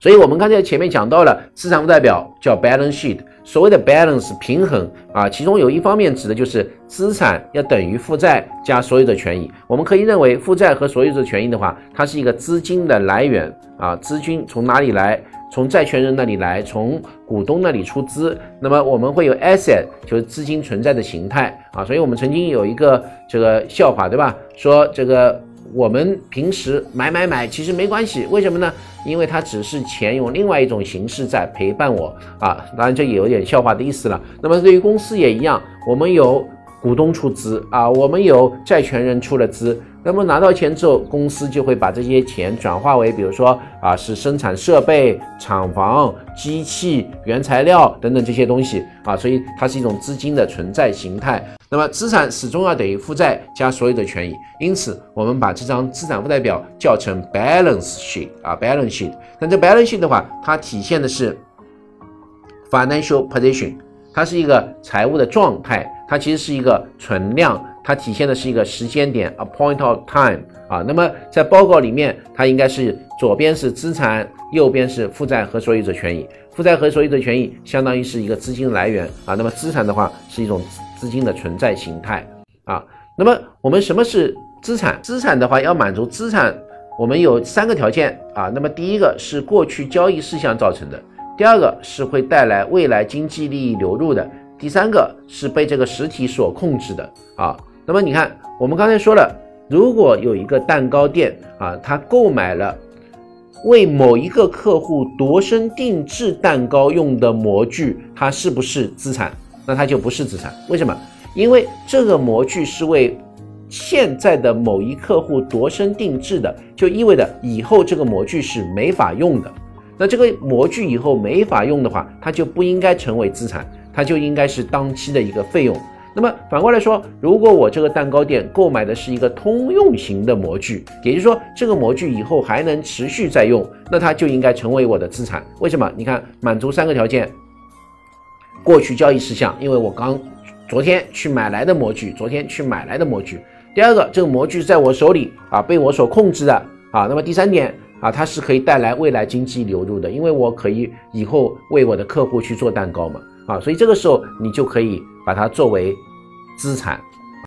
所以我们刚才前面讲到了资产负债表叫 balance sheet，所谓的 balance 平衡啊，其中有一方面指的就是资产要等于负债加所有的权益。我们可以认为负债和所有的权益的话，它是一个资金的来源啊，资金从哪里来？从债权人那里来，从股东那里出资。那么我们会有 asset，就是资金存在的形态啊。所以我们曾经有一个这个笑话，对吧？说这个。我们平时买买买，其实没关系，为什么呢？因为它只是钱用另外一种形式在陪伴我啊。当然，这也有点笑话的意思了。那么对于公司也一样，我们有股东出资啊，我们有债权人出了资。那么拿到钱之后，公司就会把这些钱转化为，比如说啊，是生产设备、厂房、机器、原材料等等这些东西啊，所以它是一种资金的存在形态。那么资产始终要等于负债加所有的权益，因此我们把这张资产负债表叫成 balance sheet 啊，balance sheet。但这 balance sheet 的话，它体现的是 financial position，它是一个财务的状态，它其实是一个存量。它体现的是一个时间点，a point of time 啊。那么在报告里面，它应该是左边是资产，右边是负债和所有者权益。负债和所有者权益相当于是一个资金来源啊。那么资产的话是一种资金的存在形态啊。那么我们什么是资产？资产的话要满足资产，我们有三个条件啊。那么第一个是过去交易事项造成的，第二个是会带来未来经济利益流入的，第三个是被这个实体所控制的啊。那么你看，我们刚才说了，如果有一个蛋糕店啊，他购买了为某一个客户度身定制蛋糕用的模具，它是不是资产？那它就不是资产。为什么？因为这个模具是为现在的某一客户度身定制的，就意味着以后这个模具是没法用的。那这个模具以后没法用的话，它就不应该成为资产，它就应该是当期的一个费用。那么反过来说，如果我这个蛋糕店购买的是一个通用型的模具，也就是说这个模具以后还能持续在用，那它就应该成为我的资产。为什么？你看，满足三个条件：过去交易事项，因为我刚昨天去买来的模具，昨天去买来的模具；第二个，这个模具在我手里啊，被我所控制的啊；那么第三点啊，它是可以带来未来经济流入的，因为我可以以后为我的客户去做蛋糕嘛。啊，所以这个时候你就可以把它作为资产。